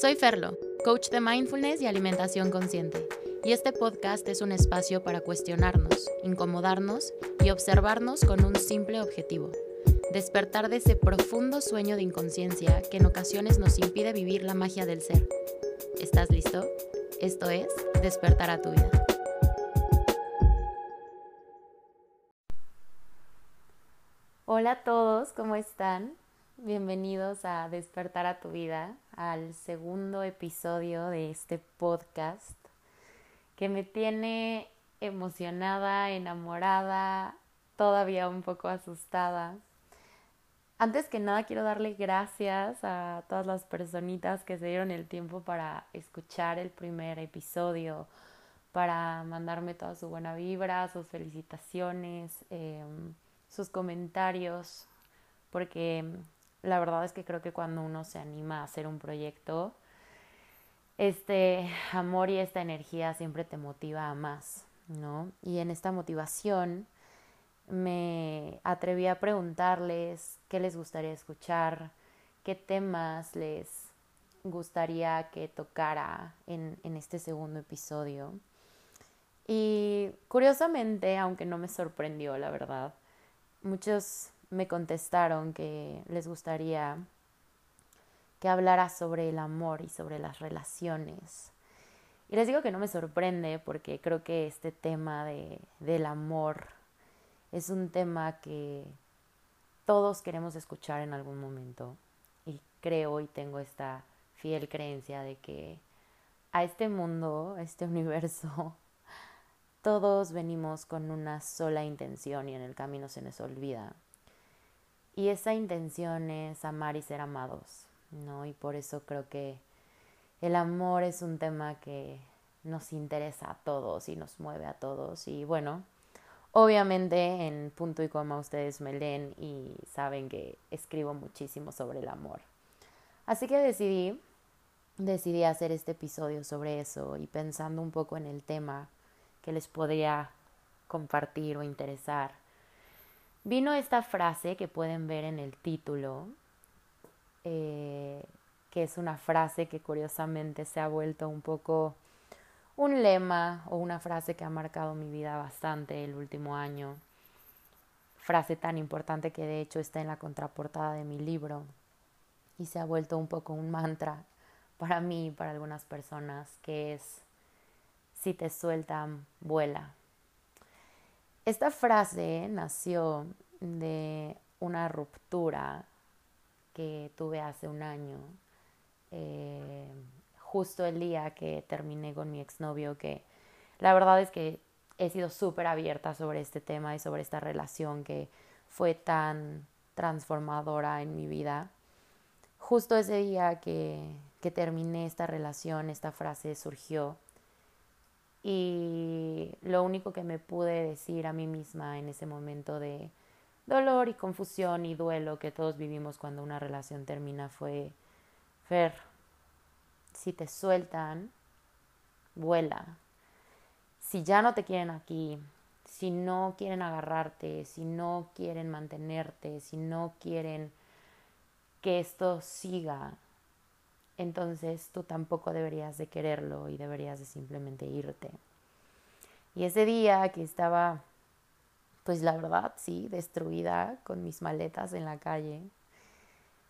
Soy Ferlo, coach de mindfulness y alimentación consciente, y este podcast es un espacio para cuestionarnos, incomodarnos y observarnos con un simple objetivo, despertar de ese profundo sueño de inconsciencia que en ocasiones nos impide vivir la magia del ser. ¿Estás listo? Esto es Despertar a tu vida. Hola a todos, ¿cómo están? Bienvenidos a Despertar a tu vida, al segundo episodio de este podcast que me tiene emocionada, enamorada, todavía un poco asustada. Antes que nada quiero darle gracias a todas las personitas que se dieron el tiempo para escuchar el primer episodio, para mandarme toda su buena vibra, sus felicitaciones, em, sus comentarios, porque la verdad es que creo que cuando uno se anima a hacer un proyecto, este amor y esta energía siempre te motiva a más, ¿no? Y en esta motivación me atreví a preguntarles qué les gustaría escuchar, qué temas les gustaría que tocara en, en este segundo episodio. Y curiosamente, aunque no me sorprendió, la verdad, muchos me contestaron que les gustaría que hablara sobre el amor y sobre las relaciones. Y les digo que no me sorprende porque creo que este tema de, del amor es un tema que todos queremos escuchar en algún momento. Y creo y tengo esta fiel creencia de que a este mundo, a este universo, todos venimos con una sola intención y en el camino se nos olvida. Y esa intención es amar y ser amados, ¿no? Y por eso creo que el amor es un tema que nos interesa a todos y nos mueve a todos. Y bueno, obviamente en punto y coma ustedes me leen y saben que escribo muchísimo sobre el amor. Así que decidí, decidí hacer este episodio sobre eso y pensando un poco en el tema que les podría compartir o interesar vino esta frase que pueden ver en el título, eh, que es una frase que curiosamente se ha vuelto un poco un lema o una frase que ha marcado mi vida bastante el último año. Frase tan importante que de hecho está en la contraportada de mi libro y se ha vuelto un poco un mantra para mí y para algunas personas, que es, si te sueltan, vuela. Esta frase nació de una ruptura que tuve hace un año, eh, justo el día que terminé con mi exnovio, que la verdad es que he sido súper abierta sobre este tema y sobre esta relación que fue tan transformadora en mi vida. Justo ese día que, que terminé esta relación, esta frase surgió y lo único que me pude decir a mí misma en ese momento de dolor y confusión y duelo que todos vivimos cuando una relación termina fue, Fer, si te sueltan, vuela. Si ya no te quieren aquí, si no quieren agarrarte, si no quieren mantenerte, si no quieren que esto siga, entonces tú tampoco deberías de quererlo y deberías de simplemente irte. Y ese día que estaba, pues la verdad, sí, destruida con mis maletas en la calle,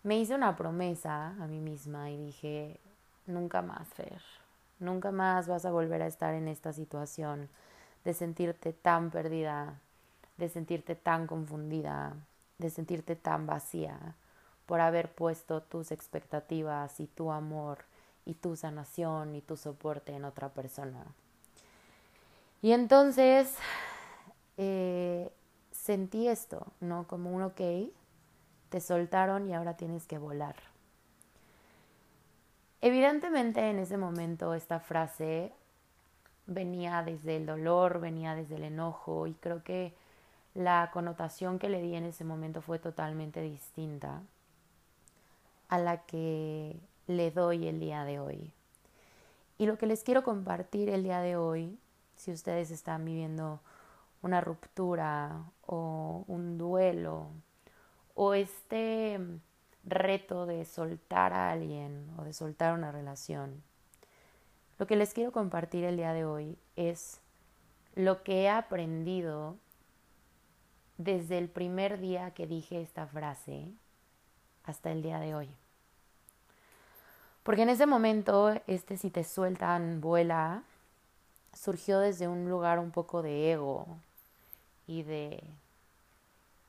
me hice una promesa a mí misma y dije, nunca más, Fer, nunca más vas a volver a estar en esta situación de sentirte tan perdida, de sentirte tan confundida, de sentirte tan vacía por haber puesto tus expectativas y tu amor y tu sanación y tu soporte en otra persona. Y entonces eh, sentí esto, ¿no? Como un ok, te soltaron y ahora tienes que volar. Evidentemente en ese momento esta frase venía desde el dolor, venía desde el enojo y creo que la connotación que le di en ese momento fue totalmente distinta a la que le doy el día de hoy. Y lo que les quiero compartir el día de hoy, si ustedes están viviendo una ruptura o un duelo o este reto de soltar a alguien o de soltar una relación, lo que les quiero compartir el día de hoy es lo que he aprendido desde el primer día que dije esta frase hasta el día de hoy. Porque en ese momento, este si te sueltan, vuela, surgió desde un lugar un poco de ego y de,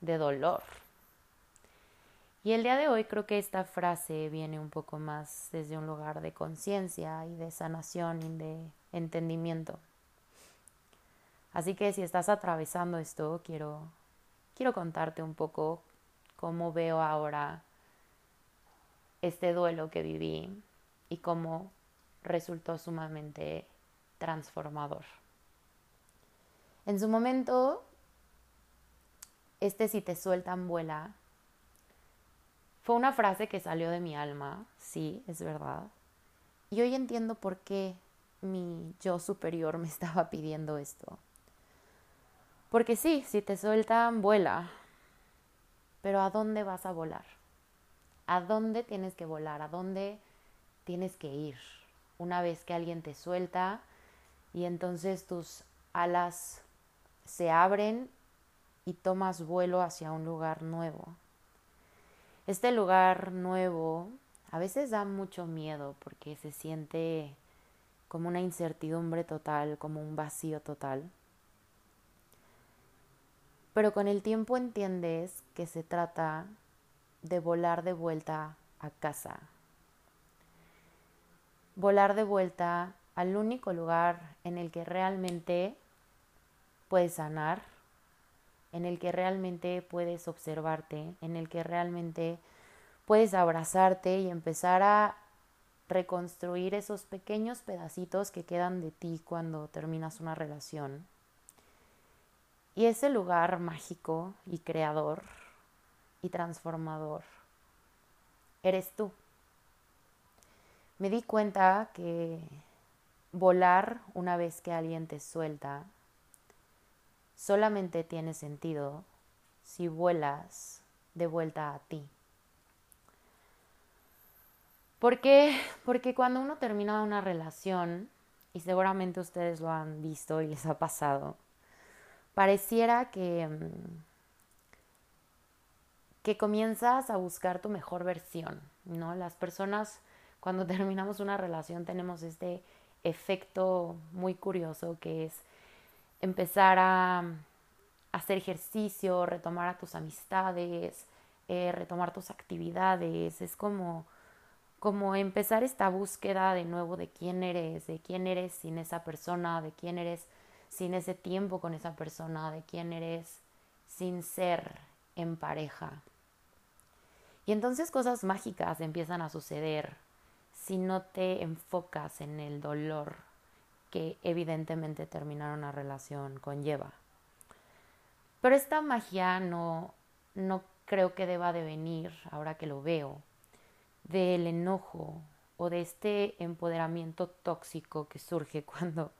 de dolor. Y el día de hoy creo que esta frase viene un poco más desde un lugar de conciencia y de sanación y de entendimiento. Así que si estás atravesando esto, quiero, quiero contarte un poco cómo veo ahora este duelo que viví y cómo resultó sumamente transformador. En su momento, este si te sueltan vuela fue una frase que salió de mi alma, sí, es verdad. Y hoy entiendo por qué mi yo superior me estaba pidiendo esto. Porque sí, si te sueltan, vuela. Pero ¿a dónde vas a volar? ¿A dónde tienes que volar? ¿A dónde tienes que ir? Una vez que alguien te suelta y entonces tus alas se abren y tomas vuelo hacia un lugar nuevo. Este lugar nuevo a veces da mucho miedo porque se siente como una incertidumbre total, como un vacío total. Pero con el tiempo entiendes que se trata de volar de vuelta a casa. Volar de vuelta al único lugar en el que realmente puedes sanar, en el que realmente puedes observarte, en el que realmente puedes abrazarte y empezar a reconstruir esos pequeños pedacitos que quedan de ti cuando terminas una relación. Y ese lugar mágico y creador y transformador eres tú. Me di cuenta que volar una vez que alguien te suelta solamente tiene sentido si vuelas de vuelta a ti. ¿Por qué? Porque cuando uno termina una relación, y seguramente ustedes lo han visto y les ha pasado, pareciera que, mm, que comienzas a buscar tu mejor versión, ¿no? Las personas cuando terminamos una relación tenemos este efecto muy curioso que es empezar a, hacer ejercicio, retomar a tus amistades, eh, retomar tus actividades. Es como, como empezar esta búsqueda de nuevo de quién eres, de quién eres sin esa persona, de quién eres sin ese tiempo con esa persona, de quién eres sin ser en pareja. Y entonces cosas mágicas empiezan a suceder si no te enfocas en el dolor que evidentemente terminar una relación conlleva. Pero esta magia no, no creo que deba de venir, ahora que lo veo, del enojo o de este empoderamiento tóxico que surge cuando,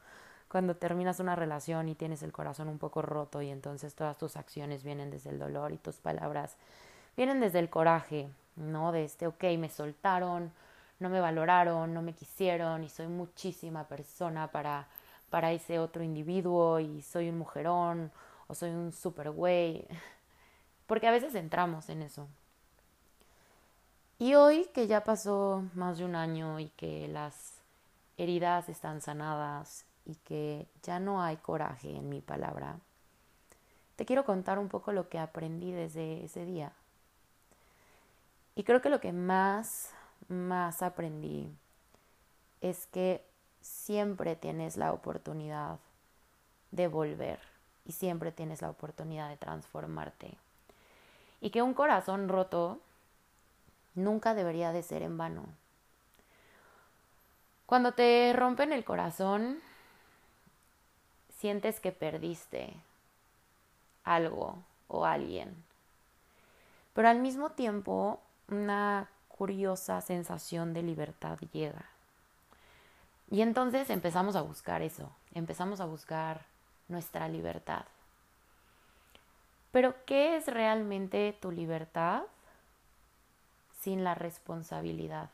cuando terminas una relación y tienes el corazón un poco roto y entonces todas tus acciones vienen desde el dolor y tus palabras vienen desde el coraje, ¿no? De este, ok, me soltaron, no me valoraron, no me quisieron y soy muchísima persona para, para ese otro individuo y soy un mujerón o soy un super güey. Porque a veces entramos en eso. Y hoy que ya pasó más de un año y que las heridas están sanadas y que ya no hay coraje en mi palabra, te quiero contar un poco lo que aprendí desde ese día. Y creo que lo que más más aprendí es que siempre tienes la oportunidad de volver y siempre tienes la oportunidad de transformarte. Y que un corazón roto nunca debería de ser en vano. Cuando te rompen el corazón, sientes que perdiste algo o alguien. Pero al mismo tiempo, una curiosa sensación de libertad llega. Y entonces empezamos a buscar eso, empezamos a buscar nuestra libertad. Pero ¿qué es realmente tu libertad? sin la responsabilidad.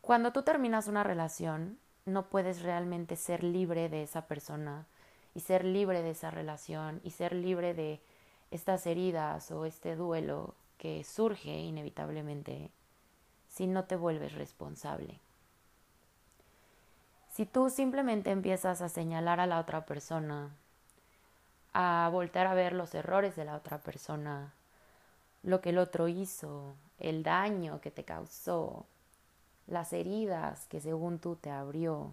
Cuando tú terminas una relación, no puedes realmente ser libre de esa persona y ser libre de esa relación y ser libre de estas heridas o este duelo que surge inevitablemente si no te vuelves responsable. Si tú simplemente empiezas a señalar a la otra persona, a voltear a ver los errores de la otra persona, lo que el otro hizo, el daño que te causó, las heridas que según tú te abrió,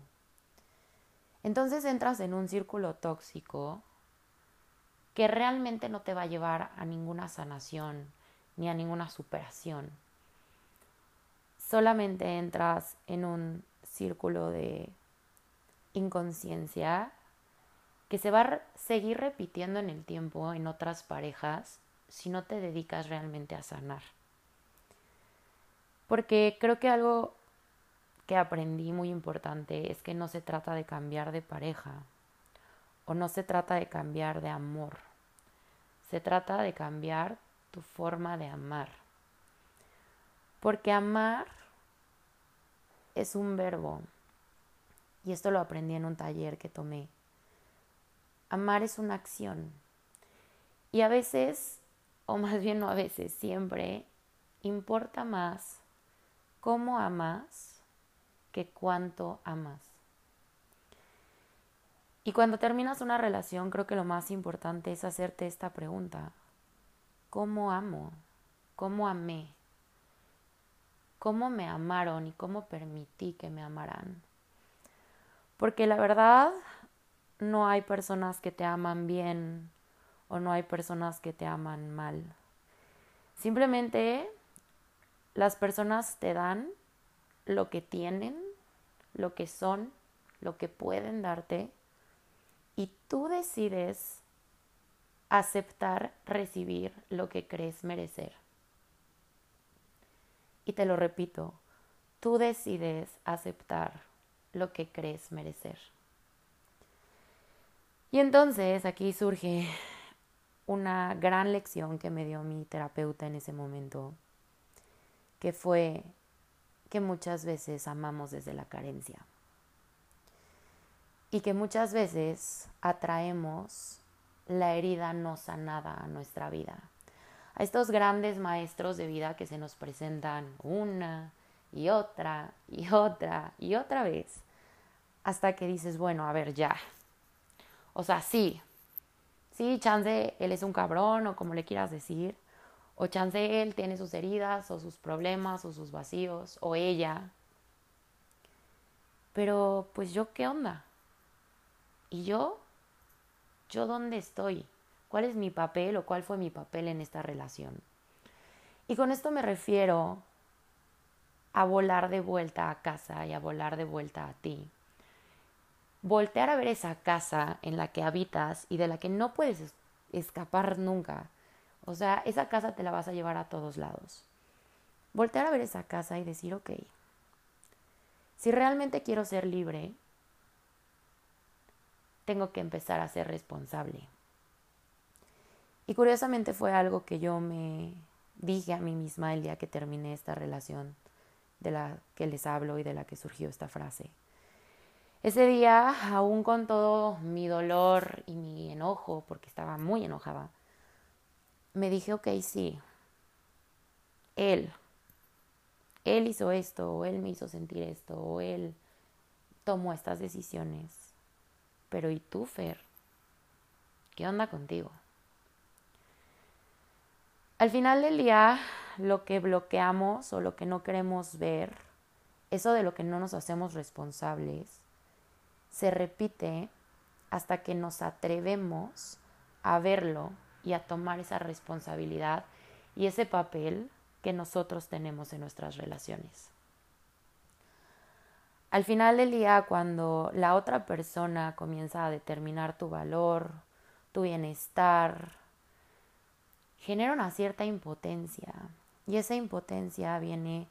entonces entras en un círculo tóxico que realmente no te va a llevar a ninguna sanación ni a ninguna superación. Solamente entras en un círculo de inconsciencia que se va a seguir repitiendo en el tiempo en otras parejas si no te dedicas realmente a sanar. Porque creo que algo que aprendí muy importante es que no se trata de cambiar de pareja o no se trata de cambiar de amor. Se trata de cambiar tu forma de amar. Porque amar es un verbo. Y esto lo aprendí en un taller que tomé. Amar es una acción. Y a veces, o más bien no a veces, siempre, importa más cómo amas que cuánto amas. Y cuando terminas una relación, creo que lo más importante es hacerte esta pregunta. ¿Cómo amo? ¿Cómo amé? ¿Cómo me amaron y cómo permití que me amaran? Porque la verdad, no hay personas que te aman bien o no hay personas que te aman mal. Simplemente las personas te dan lo que tienen, lo que son, lo que pueden darte y tú decides aceptar recibir lo que crees merecer. Y te lo repito, tú decides aceptar lo que crees merecer. Y entonces aquí surge una gran lección que me dio mi terapeuta en ese momento, que fue que muchas veces amamos desde la carencia y que muchas veces atraemos la herida no sanada a nuestra vida. A estos grandes maestros de vida que se nos presentan una y otra y otra y otra vez hasta que dices, bueno, a ver, ya. O sea, sí, sí, chance él es un cabrón o como le quieras decir, o chance él tiene sus heridas o sus problemas o sus vacíos, o ella. Pero pues yo, ¿qué onda? ¿Y yo? ¿Yo dónde estoy? ¿Cuál es mi papel o cuál fue mi papel en esta relación? Y con esto me refiero a volar de vuelta a casa y a volar de vuelta a ti. Voltear a ver esa casa en la que habitas y de la que no puedes escapar nunca o sea, esa casa te la vas a llevar a todos lados. Voltear a ver esa casa y decir, ok, si realmente quiero ser libre, tengo que empezar a ser responsable. Y curiosamente fue algo que yo me dije a mí misma el día que terminé esta relación de la que les hablo y de la que surgió esta frase. Ese día, aún con todo mi dolor y mi enojo, porque estaba muy enojada, me dije, ok, sí, él, él hizo esto, o él me hizo sentir esto, o él tomó estas decisiones. Pero ¿y tú, Fer? ¿Qué onda contigo? Al final del día, lo que bloqueamos o lo que no queremos ver, eso de lo que no nos hacemos responsables, se repite hasta que nos atrevemos a verlo y a tomar esa responsabilidad y ese papel que nosotros tenemos en nuestras relaciones. Al final del día, cuando la otra persona comienza a determinar tu valor, tu bienestar, genera una cierta impotencia. Y esa impotencia viene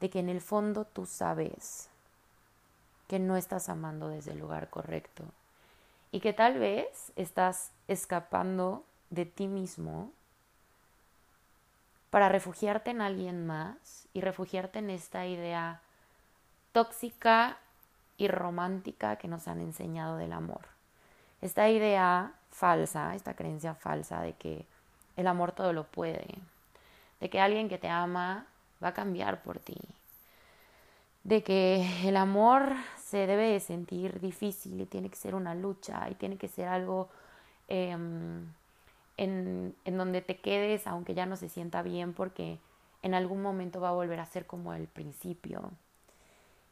de que en el fondo tú sabes que no estás amando desde el lugar correcto y que tal vez estás escapando de ti mismo para refugiarte en alguien más y refugiarte en esta idea tóxica y romántica que nos han enseñado del amor. Esta idea falsa, esta creencia falsa de que el amor todo lo puede, de que alguien que te ama va a cambiar por ti, de que el amor se debe de sentir difícil y tiene que ser una lucha y tiene que ser algo em, en, en donde te quedes aunque ya no se sienta bien porque en algún momento va a volver a ser como el principio.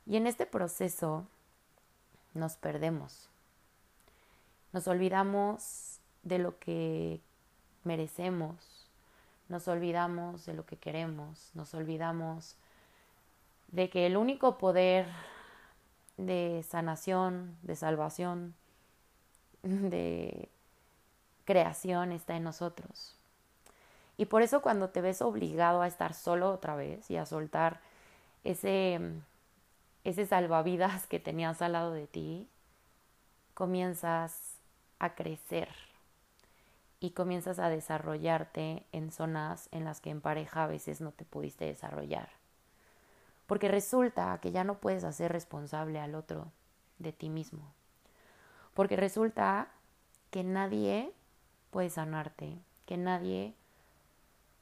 Y en este proceso nos perdemos. Nos olvidamos de lo que merecemos, nos olvidamos de lo que queremos, nos olvidamos de que el único poder de sanación, de salvación, de creación está en nosotros. Y por eso cuando te ves obligado a estar solo otra vez y a soltar ese, ese salvavidas que tenías al lado de ti, comienzas a crecer y comienzas a desarrollarte en zonas en las que en pareja a veces no te pudiste desarrollar. Porque resulta que ya no puedes hacer responsable al otro de ti mismo. Porque resulta que nadie puede sanarte, que nadie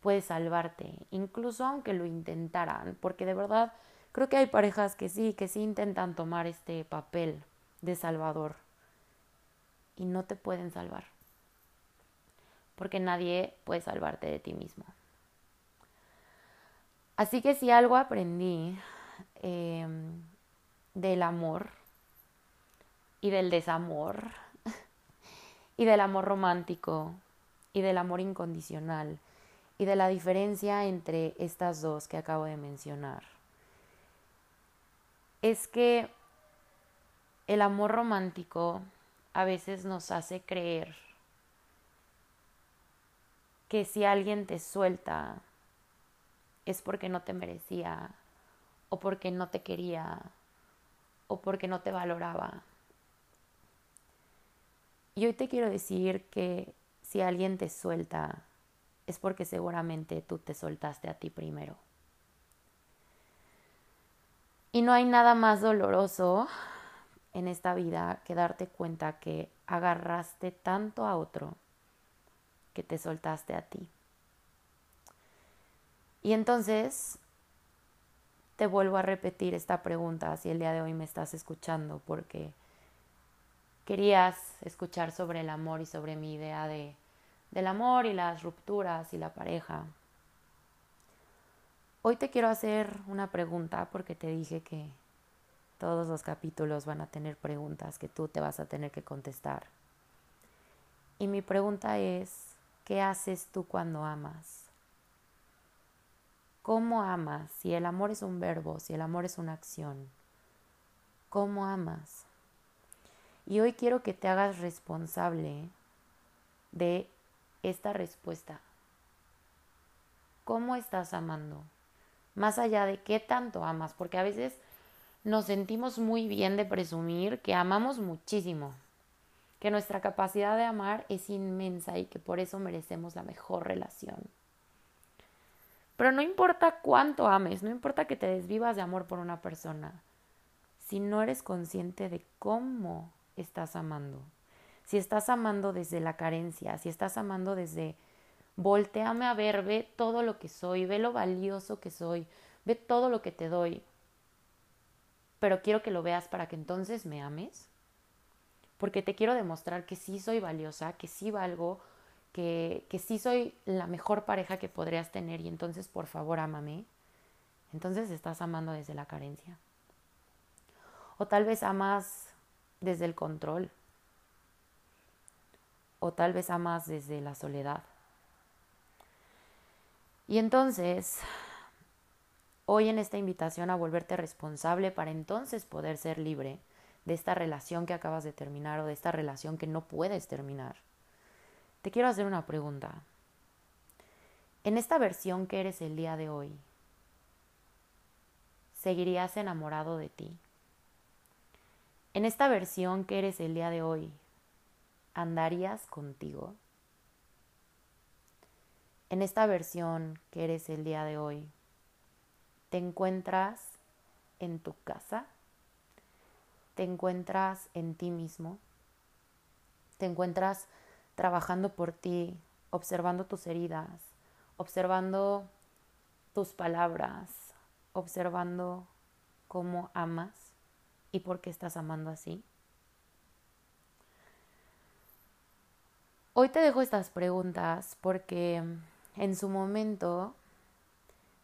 puede salvarte, incluso aunque lo intentaran, porque de verdad creo que hay parejas que sí, que sí intentan tomar este papel de salvador y no te pueden salvar, porque nadie puede salvarte de ti mismo. Así que si algo aprendí em, del amor y del desamor y del amor romántico y del amor incondicional y de la diferencia entre estas dos que acabo de mencionar, es que el amor romántico a veces nos hace creer que si alguien te suelta es porque no te merecía o porque no te quería o porque no te valoraba. Y hoy te quiero decir que si alguien te suelta es porque seguramente tú te soltaste a ti primero. Y no hay nada más doloroso en esta vida que darte cuenta que agarraste tanto a otro que te soltaste a ti. Y entonces te vuelvo a repetir esta pregunta si el día de hoy me estás escuchando, porque querías escuchar sobre el amor y sobre mi idea de, del amor y las rupturas y la pareja. Hoy te quiero hacer una pregunta porque te dije que todos los capítulos van a tener preguntas que tú te vas a tener que contestar. Y mi pregunta es, ¿qué haces tú cuando amas? ¿Cómo amas? Si el amor es un verbo, si el amor es una acción, ¿cómo amas? Y hoy quiero que te hagas responsable de esta respuesta. ¿Cómo estás amando? Más allá de qué tanto amas, porque a veces nos sentimos muy bien de presumir que amamos muchísimo, que nuestra capacidad de amar es inmensa y que por eso merecemos la mejor relación. Pero no importa cuánto ames, no importa que te desvivas de amor por una persona, si no eres consciente de cómo estás amando, si estás amando desde la carencia, si estás amando desde volteame a ver, ve todo lo que soy, ve lo valioso que soy, ve todo lo que te doy, pero quiero que lo veas para que entonces me ames, porque te quiero demostrar que sí soy valiosa, que sí valgo, que, que sí soy la mejor pareja que podrías tener y entonces por favor ámame. Entonces estás amando desde la carencia. O tal vez amas desde el control. O tal vez amas desde la soledad. Y entonces hoy en esta invitación a volverte responsable para entonces poder ser libre de esta relación que acabas de terminar o de esta relación que no puedes terminar. Te quiero hacer una pregunta. En esta versión que eres el día de hoy, ¿seguirías enamorado de ti? En esta versión que eres el día de hoy, ¿andarías contigo? En esta versión que eres el día de hoy, te encuentras en tu casa, te encuentras en ti mismo, te encuentras trabajando por ti, observando tus heridas, observando tus palabras, observando cómo amas y por qué estás amando así. Hoy te dejo estas preguntas porque en su momento,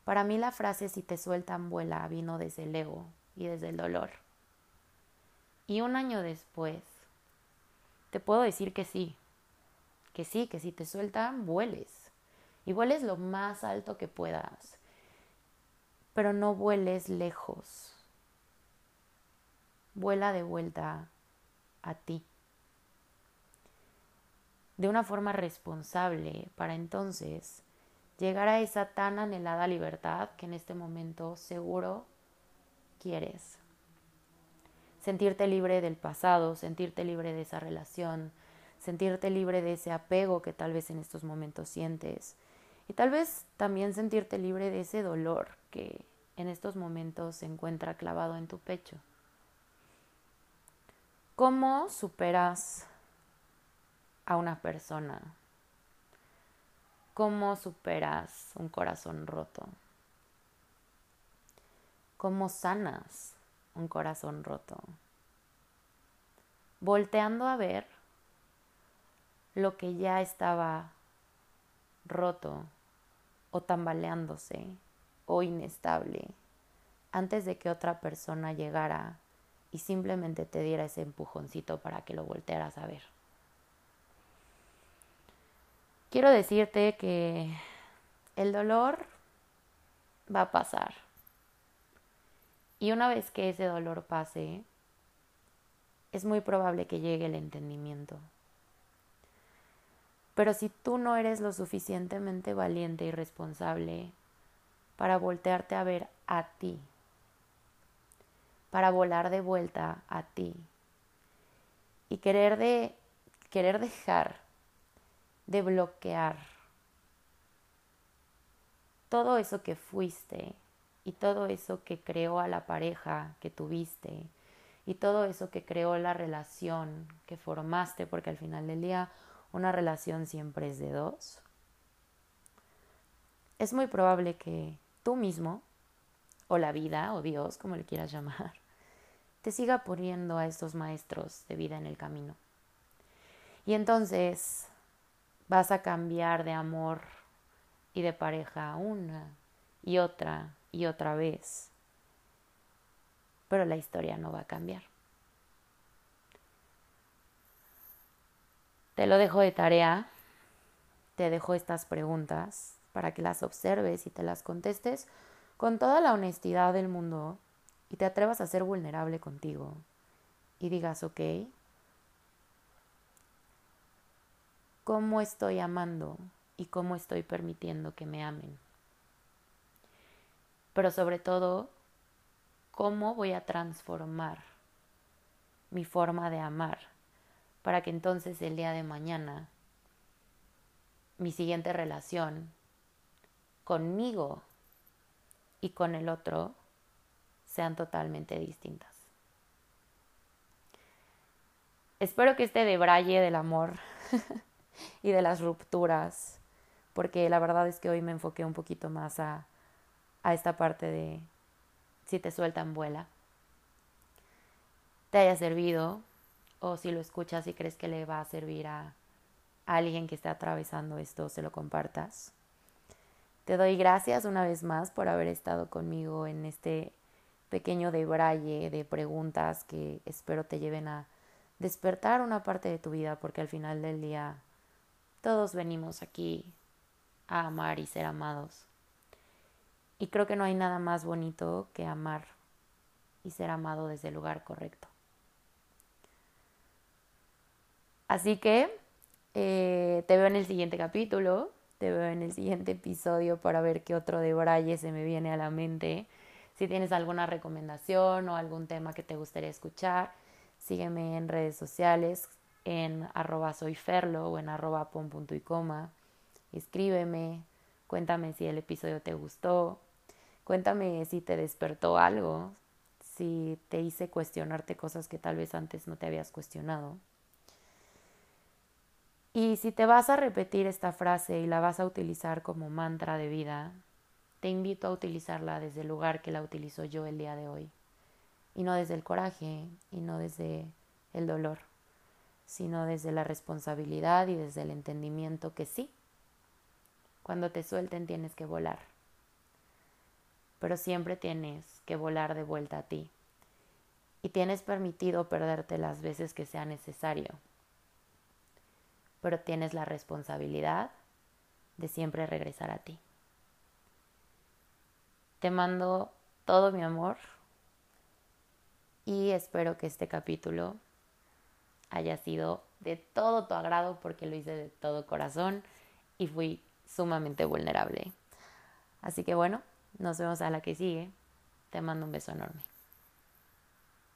para mí la frase si te sueltan vuela vino desde el ego y desde el dolor. Y un año después, te puedo decir que sí, que sí, que si te sueltan, vueles. Y vueles lo más alto que puedas, pero no vueles lejos. Vuela de vuelta a ti de una forma responsable para entonces llegar a esa tan anhelada libertad que en este momento seguro quieres. Sentirte libre del pasado, sentirte libre de esa relación, sentirte libre de ese apego que tal vez en estos momentos sientes y tal vez también sentirte libre de ese dolor que en estos momentos se encuentra clavado en tu pecho. ¿Cómo superas a una persona? ¿Cómo superas un corazón roto? ¿Cómo sanas un corazón roto? Volteando a ver lo que ya estaba roto o tambaleándose o inestable antes de que otra persona llegara y simplemente te diera ese empujoncito para que lo voltearas a ver. Quiero decirte que el dolor va a pasar. Y una vez que ese dolor pase, es muy probable que llegue el entendimiento. Pero si tú no eres lo suficientemente valiente y responsable para voltearte a ver a ti, para volar de vuelta a ti y querer de querer dejar de bloquear todo eso que fuiste y todo eso que creó a la pareja que tuviste y todo eso que creó la relación que formaste, porque al final del día una relación siempre es de dos, es muy probable que tú mismo, o la vida, o Dios, como le quieras llamar, te siga poniendo a estos maestros de vida en el camino. Y entonces vas a cambiar de amor y de pareja una y otra y otra vez. Pero la historia no va a cambiar. Te lo dejo de tarea, te dejo estas preguntas para que las observes y te las contestes con toda la honestidad del mundo y te atrevas a ser vulnerable contigo y digas, ok, cómo estoy amando y cómo estoy permitiendo que me amen. Pero sobre todo, cómo voy a transformar mi forma de amar para que entonces el día de mañana mi siguiente relación conmigo y con el otro sean totalmente distintas. Espero que este debraye del amor y de las rupturas, porque la verdad es que hoy me enfoqué un poquito más a, a esta parte de si te sueltan vuela, te haya servido o si lo escuchas y crees que le va a servir a, alguien que esté atravesando esto, se lo compartas. Te doy gracias una vez más por haber estado conmigo en este pequeño debraye de preguntas que espero te lleven a despertar una parte de tu vida porque al final del día todos venimos aquí a amar y ser amados. Y creo que no hay nada más bonito que amar y ser amado desde el lugar correcto. Así que eh, te veo en el siguiente capítulo, te veo en el siguiente episodio para ver qué otro de Braille se me viene a la mente. Si tienes alguna recomendación o algún tema que te gustaría escuchar, sígueme en redes sociales en arroba soyferlo o en arroba pom.y coma. Escríbeme, Cuéntame si el episodio te gustó. Cuéntame si te despertó algo, si te hice cuestionarte cosas que tal vez antes no te habías cuestionado. Y si te vas a repetir esta frase y la vas a utilizar como mantra de vida, te invito a utilizarla desde el lugar que la utilizo yo el día de hoy. Y no desde el coraje y no desde el dolor, sino desde la responsabilidad y desde el entendimiento que sí, cuando te suelten tienes que volar, pero siempre tienes que volar de vuelta a ti. Y tienes permitido perderte las veces que sea necesario, pero tienes la responsabilidad de siempre regresar a ti. Te mando todo mi amor y espero que este capítulo haya sido de todo tu agrado porque lo hice de todo corazón y fui sumamente vulnerable. Así que bueno, nos vemos a la que sigue. Te mando un beso enorme.